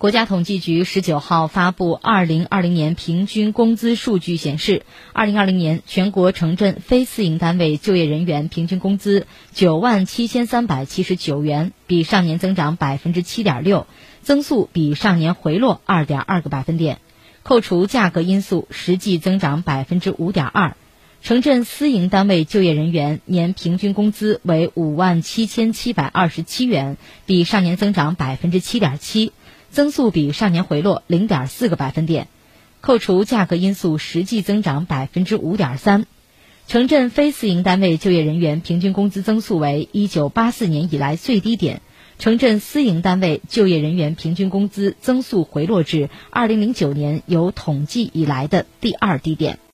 国家统计局十九号发布二零二零年平均工资数据显示，二零二零年全国城镇非私营单位就业人员平均工资九万七千三百七十九元，比上年增长百分之七点六，增速比上年回落二点二个百分点。扣除价格因素，实际增长百分之五点二。城镇私营单位就业人员年平均工资为五万七千七百二十七元，比上年增长百分之七点七。增速比上年回落零点四个百分点，扣除价格因素，实际增长百分之五点三。城镇非私营单位就业人员平均工资增速为一九八四年以来最低点，城镇私营单位就业人员平均工资增速回落至二零零九年有统计以来的第二低点。